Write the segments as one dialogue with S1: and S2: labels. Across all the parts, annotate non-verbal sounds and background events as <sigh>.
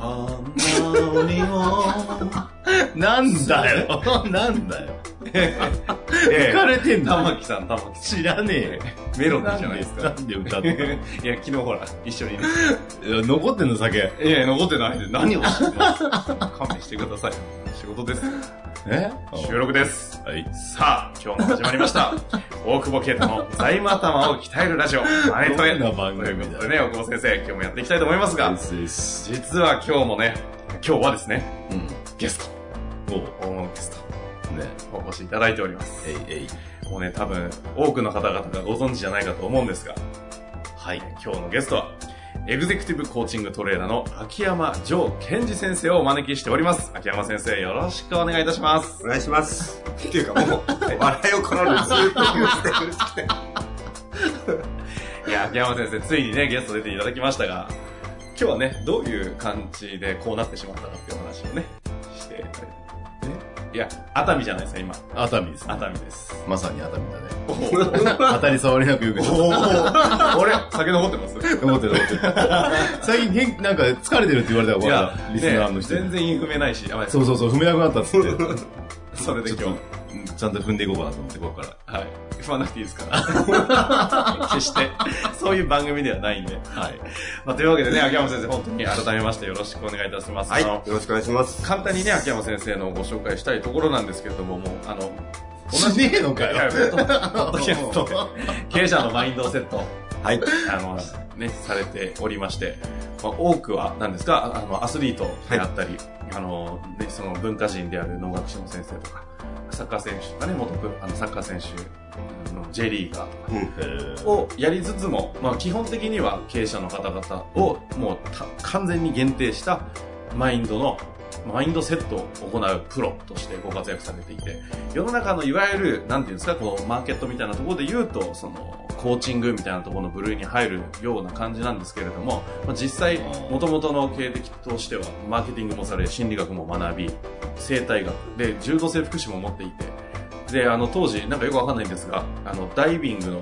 S1: あんなにも。なんだよ。<laughs> なんだよ。<laughs>
S2: え
S1: 浮かれてんだ。
S2: 玉木さん、玉木さ
S1: 知らねえ。
S2: メロディーじゃないですか。
S1: なんで歌って <laughs>
S2: いや、昨日ほら、一緒に。い
S1: や残ってんの酒。
S2: やいや、残ってないで何をしてます勘弁してください。仕事です。
S1: え？
S2: 収録です。
S1: はい。
S2: さあ、今日も始まりました。<laughs> 大久保啓太の財務頭を鍛えるラジオ、マネトレ。
S1: どんな番組だ
S2: ということでね、大久保先生、今日もやっていきたいと思いますが、
S1: ですです。
S2: 実は今日もね、今日はですね、
S1: うん。
S2: ゲス
S1: おう
S2: ト、大物ゲスト、
S1: ね。
S2: お越しいただいております。
S1: えいえい。
S2: もうね、多分、多くの方々がご存知じゃないかと思うんですが、はい、今日のゲストは、エグゼクティブコーチングトレーナーの秋山城健二先生をお招きしております。秋山先生、よろしくお願いいたします。
S3: お願いします。っていうかもう、笑いをこらえるずっと言ってくて。
S2: いや、秋山先生、ついにね、ゲスト出ていただきましたが、今日はね、どういう感じでこうなってしまったかっていう話をね、して、ね、いや、熱海じゃないですか、今。
S1: 熱海ですね。
S2: 熱海です。
S1: まさに熱海だね。<laughs> 当たり障りなくよく知って
S2: 俺、酒残ってます？
S1: ます。思ってる思ってる。最近なんか疲れてるって言われたからリスナーの
S2: ね
S1: 人に
S2: 全然インフメないし、やばい
S1: そうそうそう、踏めなくなったっつって。<laughs>
S2: それで今日。
S1: ちゃんと踏んでいこうかなと思って、ここから。
S2: はい。踏まなくていいですから。<laughs> 決して、そういう番組ではないんで。はい。まあ、というわけでね、秋山先生、本当に改めましてよろしくお願いいたします。
S3: はい。
S2: あの、
S3: よろしくお願いします。
S2: 簡単にね、秋山先生のご紹介したいところなんですけれども、もう、あの、
S1: しねえのかよ。<laughs>
S2: 経営者のマインドセット、
S3: はい。
S2: あの、ね、されておりまして、まあ、多くは何ですか、あの、アスリートであったり、あの、ね、その文化人である農学士の先生とか、サッカー選手とかね、元プあのサッカー選手の J リーガーとか、をやりつつも、まあ、基本的には経営者の方々をもうた完全に限定したマインドのマインドセットを行うプロとしてご活躍されていて世の中のいわゆるなんていうんですかこうマーケットみたいなところで言うとそのコーチングみたいなところの部類に入るような感じなんですけれども、まあ、実際もともとの経歴としてはマーケティングもされ心理学も学び生態学で柔道整復師も持っていてで、あの、当時、なんかよくわかんないんですが、あの、ダイビングの、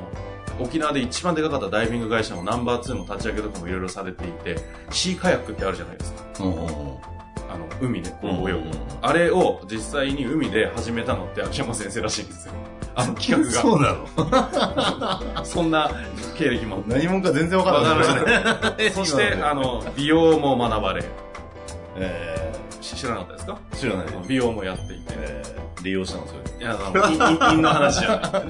S2: 沖縄で一番でかかったダイビング会社のナンバー2の立ち上げとかもいろいろされていて、シーカヤックってあるじゃないですか。
S1: うん
S2: あの、海でこう泳ぐ。
S1: うんうんうん
S2: あれを実際に海で始めたのって秋山先生らしいんですよ。あの企画 <laughs>
S1: そうなの？
S2: が。<laughs> そんな経歴も。
S1: 何者か全然わからない。
S2: わからない。<laughs> そして、あの、美容も学ばれ、
S1: え
S2: し知らなかったですか？
S1: ー、知らない。
S2: 美容もやっていて。
S1: えー、利用したのそれ。
S2: いや、あの、陰陰の話じゃない。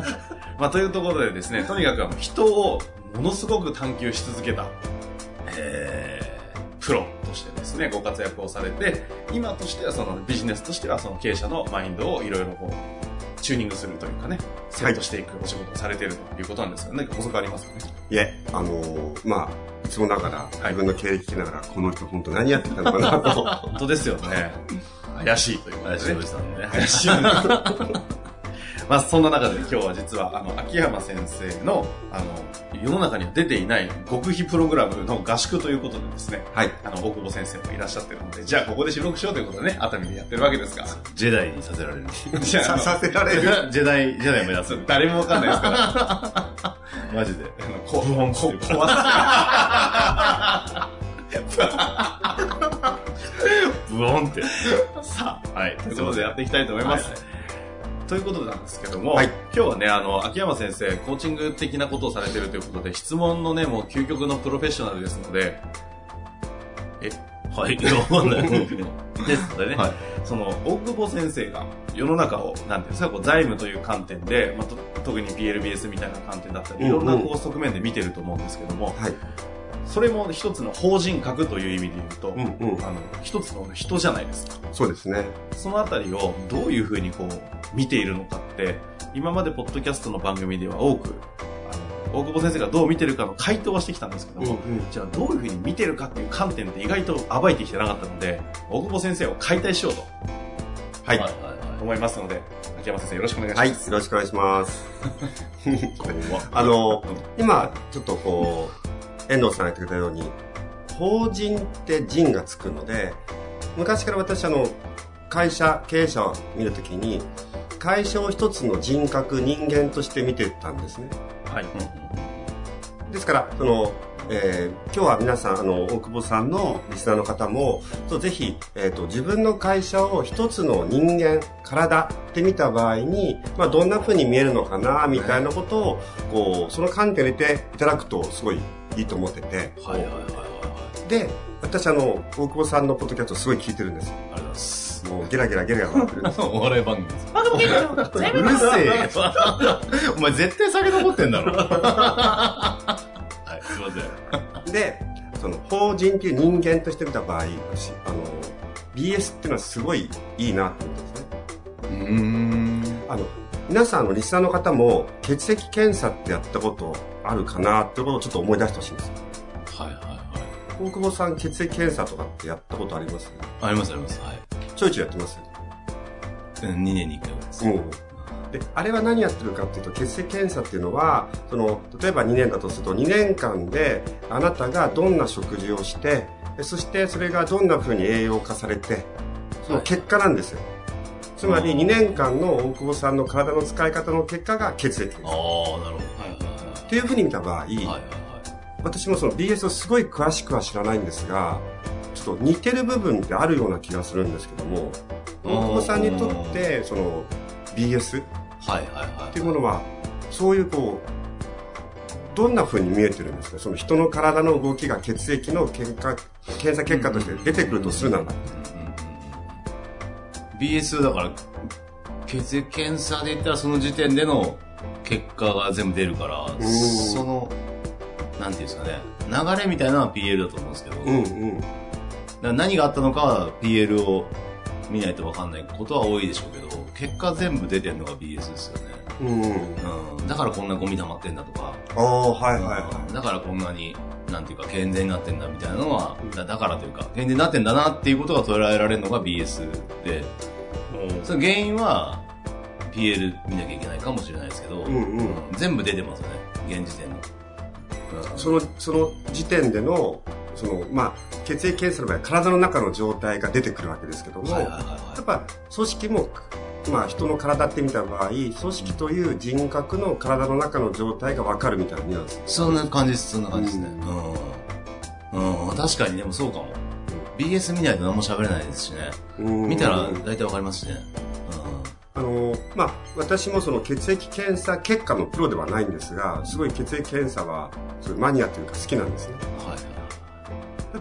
S2: まあ、というところでですね、とにかくあの人をものすごく探求し続けた、えー、プロですね、ご活躍をされて、今としてはそのビジネスとしてはその経営者のマインドをいろいろこう、チューニングするというかね、セットしていくお仕事をされているということなんですが、何か補足ありますかね？
S3: いえ、あのー、まあ、いつもながら、
S2: い
S3: 自分の経歴聞きながら、この人本当何やってたのかなと。<laughs>
S2: 本当ですよね。怪しいということで、ね。
S1: 林おじさんね。
S2: 怪しい。<laughs> まあそんな中で今日は実はあの秋山先生のあの世の中には出ていない極秘プログラムの合宿ということでですね、
S3: はい。
S2: あの大久保先生もいらっしゃってるので、じゃあここで収録しようということでね、熱海でやってるわけですが、
S1: ジェダイにさせられる。
S2: じゃあ
S3: ささせられる？
S1: ジェダイ、ジェダイ目指す。<laughs>
S2: 誰もわかんないですから、<laughs>
S1: マジで。
S2: あのここ
S1: って
S2: 壊
S1: ブオンって。
S2: すさあ、はい、ということでやっていきたいと思います。
S1: はい
S2: ということなんですけども、
S3: はい
S2: 今日はね、あの、秋山先生、コーチング的なことをされているということで、質問のね、もう究極のプロフェッショナルですので、
S1: はい。<laughs> わかんない。
S2: ですのでね、
S1: はい
S2: その、大久保先生が世の中を、なんていうんですか、こう財務という観点で、まあ、と特に PLBS みたいな観点だったり、いろんなこう側面で見てると思うんですけども、
S3: はい。
S1: それも一つの法人格という意味で言うと、
S3: うんうん。
S1: あの、一つの人じゃないですか。
S3: そうですね。
S1: そのあたりをどういうふうにこう、見ているのかって、今までポッドキャストの番組では多く、あの、大久保先生がどう見てるかの回答はしてきたんですけども、じゃあどういうふうに見てるかっていう観点って意外と暴いてきてなかったので、大久保先生を解体しようと
S3: はい。
S2: はい
S1: 思いますので、秋山先生よろしくお願いし
S3: はい。
S1: ます。
S3: よろしくお願いします。<laughs> あの、今、ちょっとこう、遠藤さんが言ってくれたように、法人って人がつくので、昔から私、あの、会社、経営者を見るときに、会社を一つの人格、人間として見てたんですね。
S1: はい。
S3: ですから、その、えー今日は皆さん、あの、大久保さんのリスナーの方も、そうぜひ、えっ、と、自分の会社を一つの人間、体って見た場合に、まあ、どんな風に見えるのかな、みたいなことを、こう、その観点で入れていただくと、すごいいいと思ってて。
S1: はいはいはいはいはい。
S3: で、私、あの、大久保さんのポッドキャストすごい聞いてるんです。
S1: ありがとうございます。
S3: もう、ゲラゲラゲラゲラ笑ってる <laughs> んです。
S1: お笑い番組です。
S2: うるせえよ。<laughs> お前絶対酒残ってんだろ。
S1: ません。<laughs>
S3: で、その、法人っていう人間として見た場合、私、あの、BS っていうのはすごいいいなと思ってですね。
S2: うーん。
S3: あの、皆さん、あの、リスナーの方も、血液検査ってやったことあるかなってことをちょっと思い出してほしいんです。
S1: はいはいはい。
S3: 大久保さん、血液検査とかってやったことあります？
S1: ありますあります。はい。
S3: ちょいちょいやってます？
S1: うん、2年に1回ぐらいです。
S3: うん。で、あれは何やってるかっていうと、血液検査っていうのは、その、例えば2年だとすると、2年間で、あなたがどんな食事をして、でそしてそれがどんな風に栄養化されて、その結果なんですよ。つまり2年間の大久保さんの体の使い方の結果が血液です。
S1: ああ、なるほど。はいはい
S3: っていう風に見た場合、
S1: はい。はいはいはい。
S3: 私もその BS をすごい詳しくは知らないんですが、ちょっと似てる部分ってあるような気がするんですけども、大久保さんにとって、その BS っ
S1: はいはいはい。
S3: ていうものは、そういうこう、どんな風に見えてるんですか？その人の体の動きが血液の結果、検査結果として出てくるとするなら。
S1: うんうんうん BS だから、血液検査で言ったらその時点での結果が全部出るから、
S3: ん
S1: その、なんていうんですかね、流れみたいなのは PL だと思うんですけど、
S3: うんうん。
S1: 何があったのかは PL を見ないと分かんないことは多いでしょうけど、結果全部出てるのが BS ですよね。
S3: うん。
S1: うん。だからこんなゴミ溜まってんだとか、
S3: ああ、はいはいは
S1: だからこんなに、なんていうか、健全になってんだみたいなのは、だだからというか、健全になってんだなっていうことが捉えられるのが BS で、その原因は PL 見なきゃいけないかもしれないですけど、
S3: うんうん
S1: 全部出てますよね、現時点の。
S3: い。その、その時点での、その、まあ、血液検査の場合、体の中の状態が出てくるわけですけども、や
S1: は
S3: っぱ組織も、まあ人の体って見た場合、組織という人格の体の中の状態が分かるみたいなニュアンス。
S1: い。そんな感じです、そんな感じですね。うん。うん、確かにでもそうかも。BS 見ないと何も喋れないですしね。
S3: うん
S1: 見たら大体わかりますしね。
S3: あの、まあ、私もその血液検査結果のプロではないんですが、すごい血液検査は、マニアというか好きなんですね。
S1: うん。はい。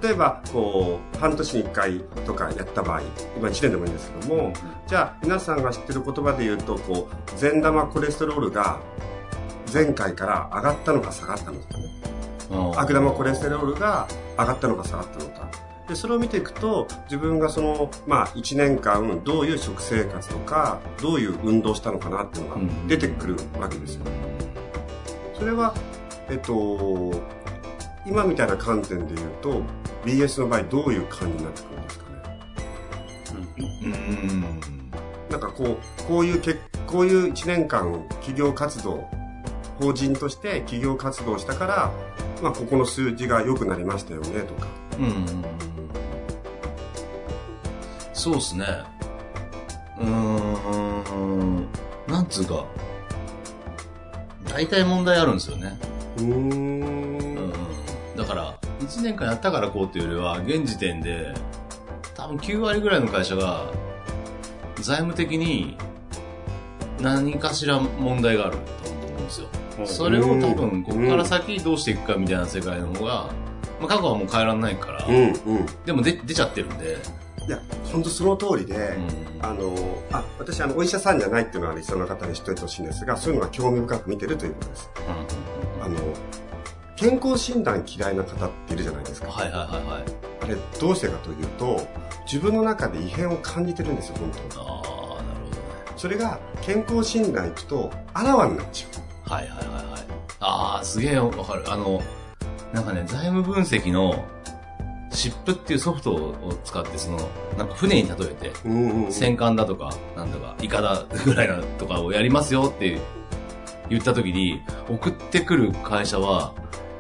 S3: 例えば、こう、半年に1回とかやった場合、今1年でもいいんですけども、じゃあ皆さんが知ってる言葉で言うと、こう、善玉コレステロールが前回から上がったのか下がったのかね。
S1: うん
S3: 悪玉コレステロールが上がったのか下がったのか。で、それを見ていくと、自分がその、まあ、1年間、どういう食生活とか、どういう運動したのかなっていうのが出てくるわけですよ。それは、えっと、今みたいな観点で言うと、BS の場合どういう感じになってくるんですかね？
S1: うん。
S3: なんかこう、こういうけ、こういう1年間企業活動、法人として企業活動したから、まあ、ここの数字が良くなりましたよね、とか。
S1: うん。そうですね。うーん。なんつうか。大体問題あるんですよね。
S3: う
S1: ん。だから、1年間やったからこうっていうよりは、現時点で、多分9割ぐらいの会社が、財務的に何かしら問題があると思うんですよ。それを多分、ここから先どうしていくかみたいな世界の方が、まあ、過去はもう変えられないから、
S3: うん、うん。
S1: でも出出ちゃってるんで、
S3: いや、本当その通りで、
S1: うん
S3: あの、あ、私、あの、お医者さんじゃないっていうのはリスナーの方に知っておいてほしいんですが、そういうのは興味深く見てるということです。あの、健康診断嫌いな方っているじゃないですか。
S1: はいはいはいはい。
S3: あれ、どうしてかというと、自分の中で異変を感じてるんですよ、本当に。
S1: ああ、なるほどね。
S3: それが、健康診断行くと、あらわになっちゃ
S1: はいはいはいはい。ああ、すげえわかる。あの、なんかね、財務分析の、シップっていうソフトを使って、その、なんか船に例えて、
S3: う。うんうんうん。
S1: 戦艦だとか、なんだか、イカだぐらいなとかをやりますよって言った時に、送ってくる会社は、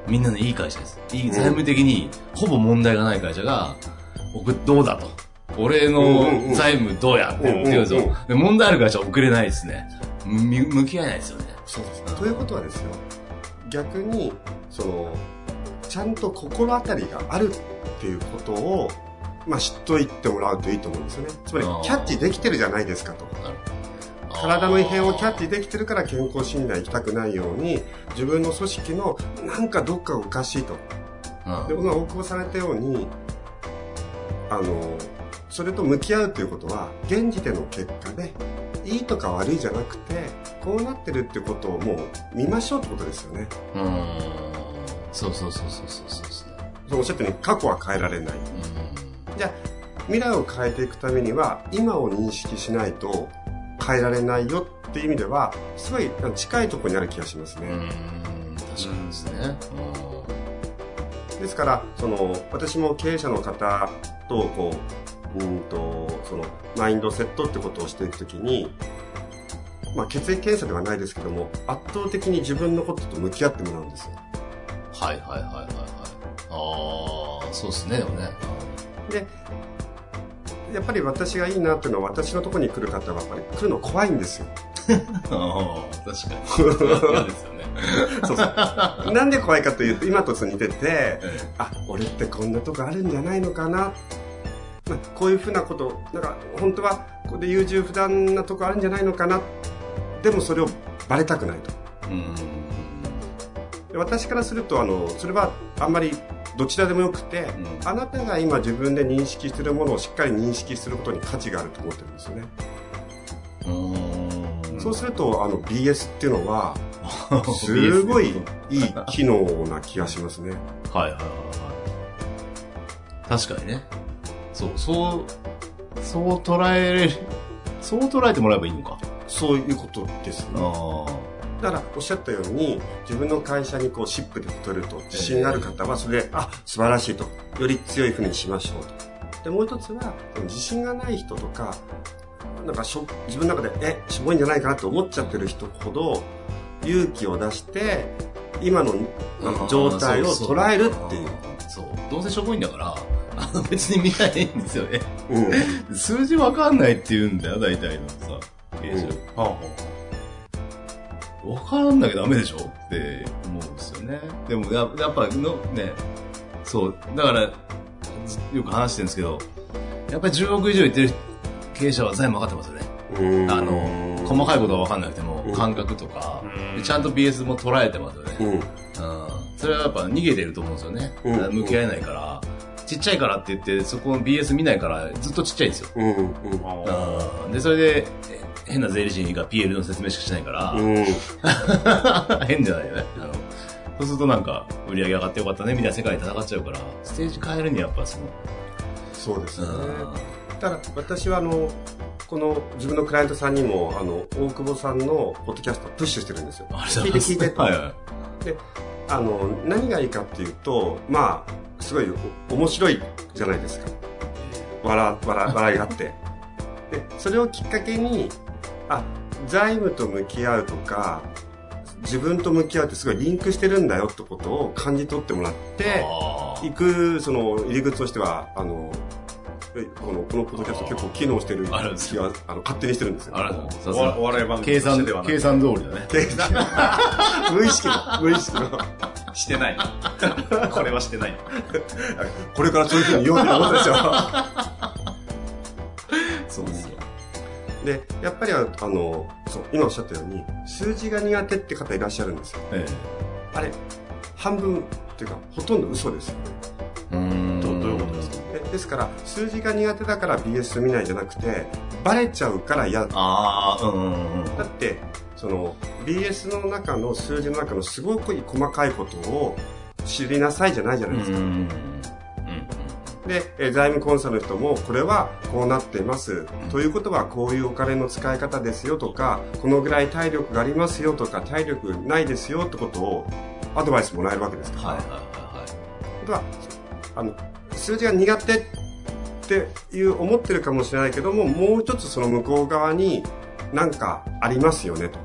S1: みんなのいい会社です。いい、財務的に、ほぼ問題がない会社が、送っ、どうだと。俺の財務どうやって言
S3: うん。
S1: で問題ある会社は送れないですね。む向き合えないですよね。
S3: そうです。ということはですよ、逆に、その、ちゃんと心当たりがあるっていうことを、まあ、知っといてもらうといいと思うんですよね。つまりキャッチできてるじゃないですかと。
S1: なるほど
S3: 体の異変をキャッチできてるから健康診断行きたくないように、自分の組織のなんかどっかがおかしいと。
S1: うん
S3: で、大久保されたように、あの、それと向き合うということは、現時点の結果で、いいとか悪いじゃなくて、こうなってるってことをもう見ましょうってことですよね。
S1: うーん。そうそうそうそうそうそう。
S3: そうおっしゃったように過去は変えられない。
S1: うん
S3: じゃあ、未来を変えていくためには、今を認識しないと変えられないよっていう意味では、すごい近いところにある気がしますね。
S1: 確かにですね。
S3: ですから、その、私も経営者の方と、こう、うんと、その、マインドセットってことをしていくときに、まあ、血液検査ではないですけども、圧倒的に自分のことと向き合ってもらうんですよ。
S1: はいはいはいはいはい。ああ、そうですね、でもね。
S3: で、やっぱり私がいいなっていうのは、私のところに来る方は、やっぱり来るの怖いんですよ。
S1: ああ、確かに。嫌ですよね。
S3: そうそう。なんで怖いかというと、今と似てて、
S1: え
S3: あ、俺ってこんなとこあるんじゃないのかな。まあこういうふうなこと、なんか本当はここで優柔不断なとこあるんじゃないのかな。でもそれをバレたくないと。
S1: えうん。
S3: で私からすると、あの、それはあんまりどちらでもよくて、
S1: うん
S3: あなたが今自分で認識しているものをしっかり認識することに価値があると思ってるんですよね。
S1: う
S3: そうすると、あの BS っていうのは、<laughs> すごいいい機能な気がしますね。
S1: はいはいはいはい。確かにね。そう、そう、そう捉えれる、そう捉えてもらえばいいのか。
S3: そういうことですね。
S1: あ
S3: だからおっしゃったように自分の会社にこうシップで取れると自信がある方はそれで、あ素晴らしいとより強い船にしましょうとでもう一つは自信がない人とかなんかしょ自分の中でえしょぼいんじゃないかなと思っちゃってる人ほど勇気を出して今の状態を捉えるっていう。
S1: そう。どうせしょぼいんだから、あ <laughs> の別に見ないんですよね。
S3: うん
S1: 数字わかんないって言うんだよ、大体のさ。経営者。
S3: うん
S1: はあはあわかんなきゃダメでしょ？って思うんですよね。でもや、やっぱの、ね、そう、だから、ずよく話してるんですけど、やっぱり10億以上言ってる経営者は財務分かってますよね。
S3: うん
S1: あの、細かいことは分かんなくても
S3: うん、
S1: 感覚とかちゃんと BS も捉えてますよね。
S3: うん
S1: うん。それはやっぱ逃げてると思うんですよね。向き合えないから、ちっちゃいからって言って、そこの BS 見ないから、ずっとちっちゃいんですよ。
S3: うん
S1: で、それで、え変な税理士が PL の説明しかしないから、
S3: うん <laughs>
S1: 変じゃないよね。あのそうするとなんか、売り上げ上がってよかったね、みたいな世界で戦っちゃうから、ステージ変えるにはやっぱその、
S3: そうですね。
S1: う
S3: ただ私はあのこの自分のクライアントさんにもあの大久保さんのポッドキャストをプッシュしてるんですよ
S1: ん。ありがとうございます。
S3: 聞いて聞いて
S1: はいはい。
S3: あの何がいいかっていうとまあすごいお面白いじゃないですか笑笑笑いがあってでそれをきっかけにあ財務と向き合うとか自分と向き合うってすごいリンクしてるんだよってことを感じ取ってもらって行くその入り口としてはあのえこのこのポッドキャスト結構機能してる
S1: あるんです
S3: 気はあの勝手にしてるんですよ。
S1: あら、さす
S2: お
S1: が
S2: お笑い番組
S1: 計算
S2: では、
S1: 計算通りだね。
S3: 計算。無意識の。無意識の。
S2: してない。これはしてない。<laughs>
S3: これからそういうふうに言おうって思ったんですよ
S1: そうですよ。
S3: でやっぱりあのそう今おっしゃったように数字が苦手って方いらっしゃるんですよ
S1: え
S3: あれ半分っていうかほとんど嘘ですよね
S1: え。うーん
S2: どどういうことですか？
S3: でですから数字が苦手だから BS 見ないじゃなくてバレちゃうから嫌だ
S1: ああ、うんうんうん。
S3: だってその BS の中の数字の中のすごく細かいことを知りなさいじゃないじゃないですか。
S2: うんうん
S3: で、えー財務コンサルの人も、これはこうなっています。ということは、こういうお金の使い方ですよとか、このぐらい体力がありますよとか、体力ないですよってことを、アドバイスもらえるわけですから。
S2: はいはいは
S3: ことは、あの、数字が苦手っていう思ってるかもしれないけども、もう一つその向こう側になんかありますよねと。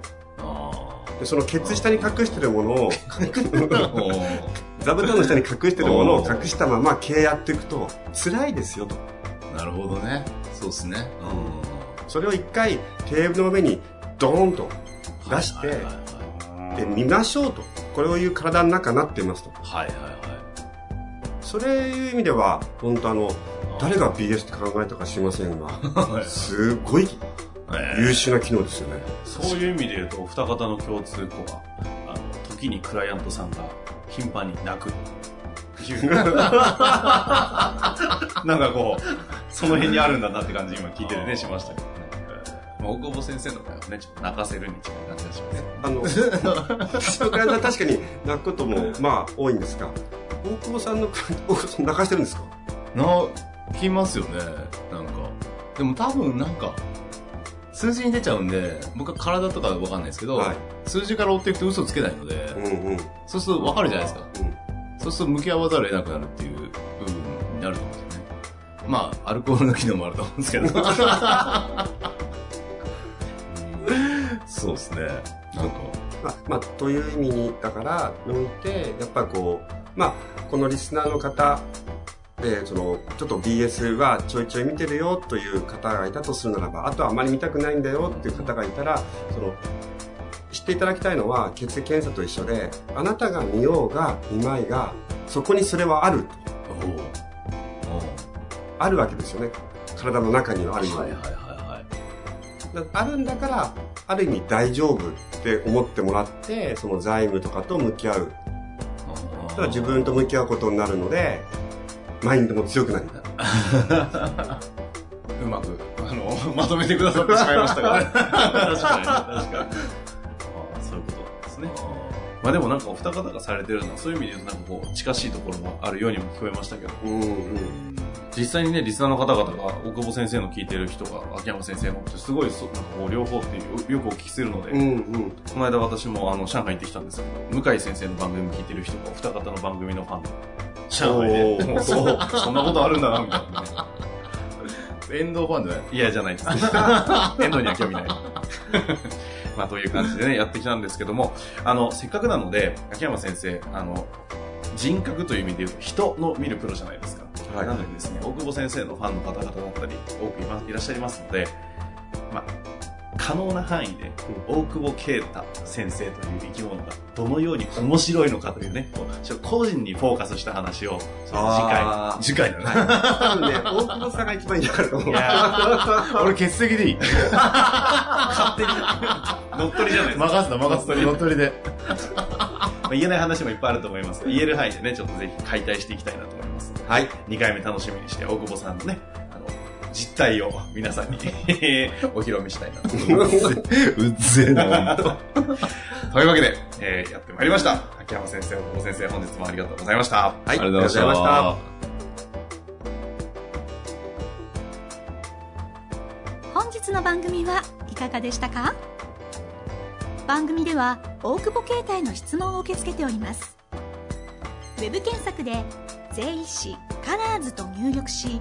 S3: でそのケツ下に隠してるものを、<laughs> 座布団の下に隠してるものを隠したまま経営やっていくと辛いですよと。
S2: なるほどねそうですね
S3: それを一回テーブルの上にドーンと出して、
S2: はいはいはい
S3: で見ましょうと。これを言う体の中になっていますと。
S2: はいはい
S3: それいう意味では、本当あの、誰が BS って考えたか知りませんが、
S2: はい
S3: すごい
S2: えー
S3: 優秀な機能ですよね。
S2: そういう意味で言うと、お二方の共通項は、あの、時にクライアントさんが頻繁に泣く。い <laughs> うなんかこう、その辺にあるんだなって感じ今聞いててね、しましたけどね。まあ、大久保先生の場合はね、ちょっと泣かせるに近い感じがしますね。
S3: あの、確かに泣くことも、まあ、多いんですが、大久保さんの、大久保さん泣かしてるんですか？
S1: 泣きますよね、なんか。でも多分なんか、数字に出ちゃうんで、僕は体とかわかんないですけど、
S3: はい
S1: 数字から追っていくと嘘つけないので、
S3: うんうん。
S1: そうするとわかるじゃないですか。
S3: うん
S1: そうすると向き合わざるを得なくなるっていう部分になると思うんですよね。まあ、アルコールの機能もあると思うんですけど。そうですね。なんか、
S3: まあ、まあ、という意味に、だから、において、やっぱこう、まあ、このリスナーの方で、その、ちょっと BS はちょいちょい見てるよという方がいたとするならば、あとはあまり見たくないんだよっていう方がいたら、その、知っていただきたいのは、血液検査と一緒で、あなたが見ようが見まいが、そこにそれはあるあるわけですよね。体の中にはあるように。
S1: はいはいはいはい。
S3: だあるんだから、ある意味大丈夫って思ってもらって、その財務とかと向き合う。だから自分と向き合うことになるので、マインドも強くなる。<laughs>
S2: うまく、あの、まとめてくださってしまいましたが、ね。<laughs> 確かに、確かに。まあでもなんかお二方がされてるのは、そういう意味で言うとなんかこう、近しいところもあるようにも聞こえましたけど、
S3: うんうん。
S2: 実際にね、リスナーの方々が、大久保先生の聞いてる人が、秋山先生のって、すごいそ、なんかこう、両方っていうよくお聞きするので、
S3: うんうん。
S2: この間私もあの、上海行ってきたんですけど、向井先生の番組聞いてる人が、お二方の番組のファンで、上海で、もうそう、そんなことあるんだな、みたいなね。<laughs>
S1: 遠藤ファンじゃない
S2: いや、じゃないです。<laughs> 遠藤には興味ない。まあ、という感じでね、やってきたんですけども、あの、せっかくなので、秋山先生、あの、人格という意味で言うと、人の見るプロじゃないですか。
S3: はい
S2: なのでですね、大久保先生のファンの方々だったり、多くいらっしゃいますので、まあ、可能な範囲で、大久保啓太先生という生き物がどのように面白いのかというね、個人にフォーカスした話を、次
S3: あ
S2: 回、次回だね。
S3: 多分ね、大久保さんが一番いいかなと思う。<laughs>
S2: 俺欠席でいい。勝手に。乗っ取りじゃない。ですか
S1: 任せた任せた乗っ取りで。
S2: まあ言えない話もいっぱいあると思います。が言える範囲でねちょっとぜひ解体していきたいなと思います。
S3: はい。
S2: 2回目楽しみにして大久保さんのね実態を皆さんに <laughs> お披露目したいなと思います
S1: うっぜえな、ほんと。<laughs>
S2: というわけで、えーやってまいりました秋山先生大久保先生本日もありがとうございました
S3: はい。
S1: ありがとうございました
S3: ありがとうございました。
S4: 本日の番組はいかがでしたか？番組では大久保携帯の質問を受け付けておりますウェブ検索で「税理士カラーズと入力し